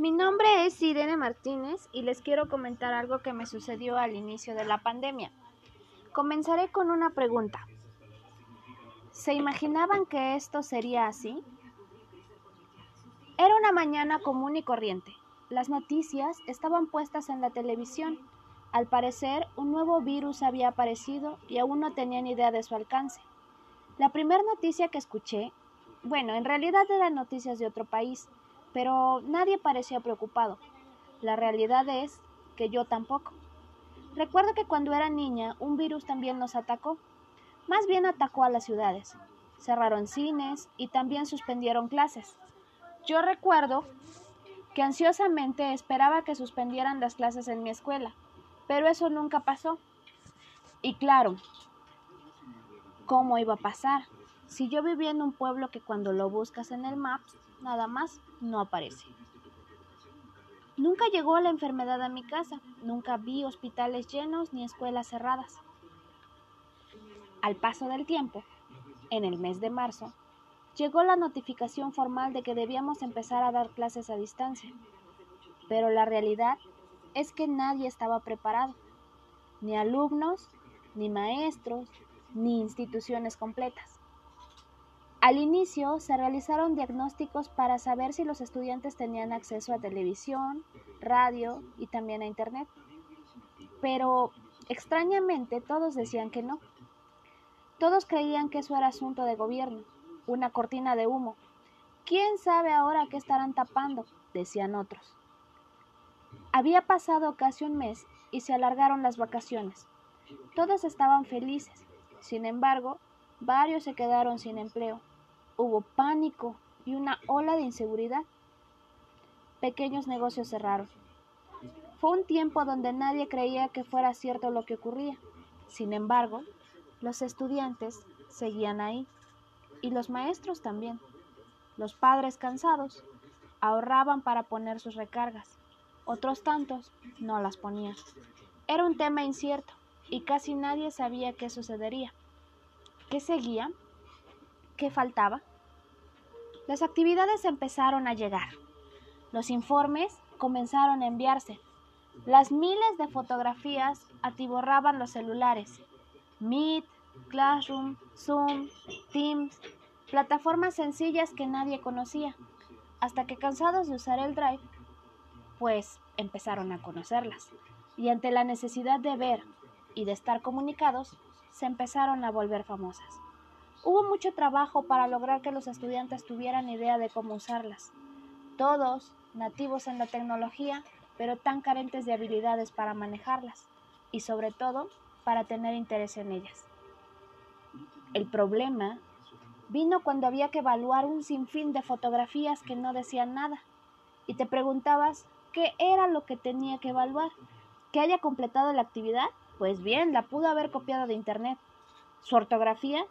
Mi nombre es Irene Martínez y les quiero comentar algo que me sucedió al inicio de la pandemia. Comenzaré con una pregunta. ¿Se imaginaban que esto sería así? Era una mañana común y corriente. Las noticias estaban puestas en la televisión. Al parecer, un nuevo virus había aparecido y aún no tenían idea de su alcance. La primera noticia que escuché, bueno, en realidad eran noticias de otro país, pero nadie parecía preocupado. La realidad es que yo tampoco. Recuerdo que cuando era niña un virus también nos atacó. Más bien atacó a las ciudades. Cerraron cines y también suspendieron clases. Yo recuerdo que ansiosamente esperaba que suspendieran las clases en mi escuela, pero eso nunca pasó. Y claro, ¿cómo iba a pasar? Si yo vivía en un pueblo que cuando lo buscas en el Maps, nada más no aparece. Nunca llegó la enfermedad a mi casa, nunca vi hospitales llenos ni escuelas cerradas. Al paso del tiempo, en el mes de marzo, llegó la notificación formal de que debíamos empezar a dar clases a distancia. Pero la realidad es que nadie estaba preparado, ni alumnos, ni maestros, ni instituciones completas. Al inicio se realizaron diagnósticos para saber si los estudiantes tenían acceso a televisión, radio y también a Internet. Pero extrañamente todos decían que no. Todos creían que eso era asunto de gobierno, una cortina de humo. ¿Quién sabe ahora qué estarán tapando? decían otros. Había pasado casi un mes y se alargaron las vacaciones. Todos estaban felices. Sin embargo, varios se quedaron sin empleo hubo pánico y una ola de inseguridad. Pequeños negocios cerraron. Fue un tiempo donde nadie creía que fuera cierto lo que ocurría. Sin embargo, los estudiantes seguían ahí y los maestros también. Los padres cansados ahorraban para poner sus recargas. Otros tantos no las ponían. Era un tema incierto y casi nadie sabía qué sucedería. ¿Qué seguía? ¿Qué faltaba? Las actividades empezaron a llegar. Los informes comenzaron a enviarse. Las miles de fotografías atiborraban los celulares. Meet, Classroom, Zoom, Teams, plataformas sencillas que nadie conocía, hasta que cansados de usar el Drive, pues empezaron a conocerlas. Y ante la necesidad de ver y de estar comunicados, se empezaron a volver famosas. Hubo mucho trabajo para lograr que los estudiantes tuvieran idea de cómo usarlas. Todos nativos en la tecnología, pero tan carentes de habilidades para manejarlas y sobre todo para tener interés en ellas. El problema vino cuando había que evaluar un sinfín de fotografías que no decían nada y te preguntabas qué era lo que tenía que evaluar. ¿Que haya completado la actividad? Pues bien, la pudo haber copiado de internet. ¿Su ortografía?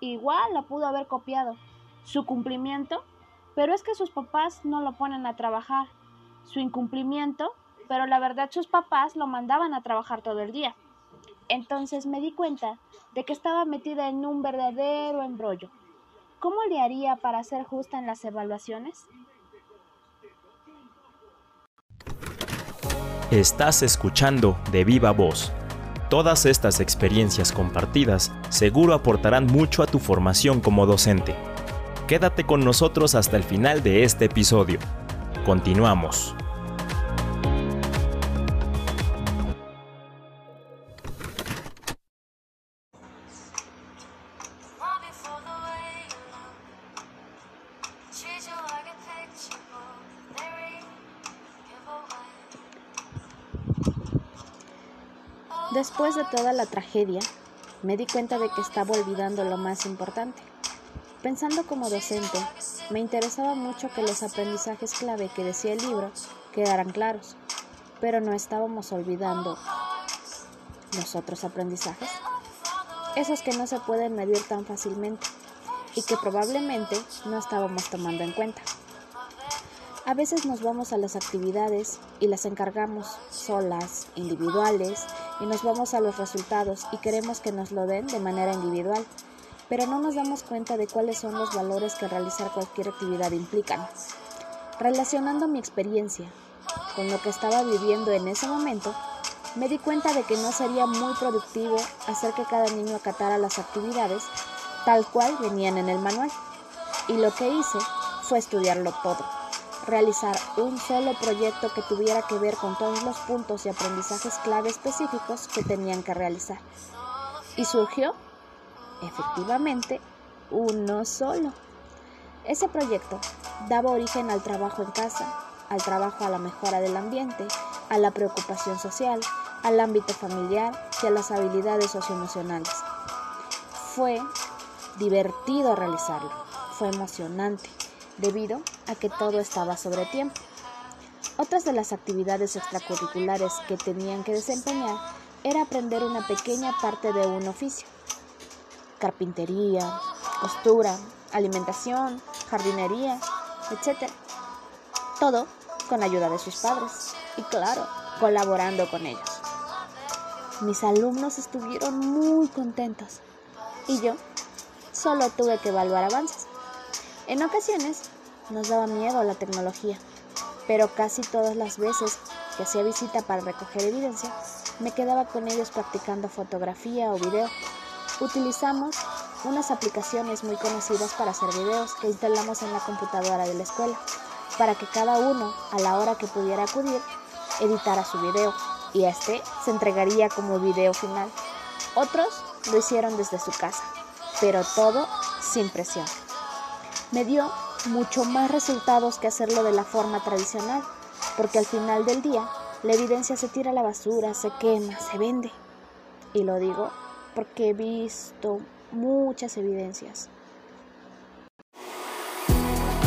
Igual la pudo haber copiado. Su cumplimiento, pero es que sus papás no lo ponen a trabajar. Su incumplimiento, pero la verdad sus papás lo mandaban a trabajar todo el día. Entonces me di cuenta de que estaba metida en un verdadero embrollo. ¿Cómo le haría para ser justa en las evaluaciones? Estás escuchando de viva voz Todas estas experiencias compartidas seguro aportarán mucho a tu formación como docente. Quédate con nosotros hasta el final de este episodio. Continuamos. Después de toda la tragedia, me di cuenta de que estaba olvidando lo más importante. Pensando como docente, me interesaba mucho que los aprendizajes clave que decía el libro quedaran claros. pero no estábamos olvidando los otros aprendizajes, esos que no se pueden medir tan fácilmente y que probablemente no estábamos tomando en cuenta. A veces nos vamos a las actividades y las encargamos solas, individuales, y nos vamos a los resultados y queremos que nos lo den de manera individual, pero no nos damos cuenta de cuáles son los valores que realizar cualquier actividad implican. Relacionando mi experiencia con lo que estaba viviendo en ese momento, me di cuenta de que no sería muy productivo hacer que cada niño acatara las actividades tal cual venían en el manual. Y lo que hice fue estudiarlo todo, realizar un solo proyecto que tuviera que ver con todos los puntos y aprendizajes clave específicos que tenían que realizar. Y surgió, efectivamente, uno solo. Ese proyecto daba origen al trabajo en casa, al trabajo a la mejora del ambiente, a la preocupación social, al ámbito familiar y a las habilidades socioemocionales. Fue divertido realizarlo, fue emocionante, debido a que todo estaba sobre tiempo. Otras de las actividades extracurriculares que tenían que desempeñar era aprender una pequeña parte de un oficio. Carpintería, costura, alimentación, jardinería, etc. Todo con ayuda de sus padres y claro, colaborando con ellos. Mis alumnos estuvieron muy contentos y yo solo tuve que evaluar avances. En ocasiones nos daba miedo la tecnología, pero casi todas las veces que hacía visita para recoger evidencia, me quedaba con ellos practicando fotografía o video. Utilizamos unas aplicaciones muy conocidas para hacer videos que instalamos en la computadora de la escuela, para que cada uno, a la hora que pudiera acudir, editara su video y este se entregaría como video final. Otros lo hicieron desde su casa, pero todo sin presión. Me dio mucho más resultados que hacerlo de la forma tradicional, porque al final del día la evidencia se tira a la basura, se quema, se vende. Y lo digo porque he visto muchas evidencias.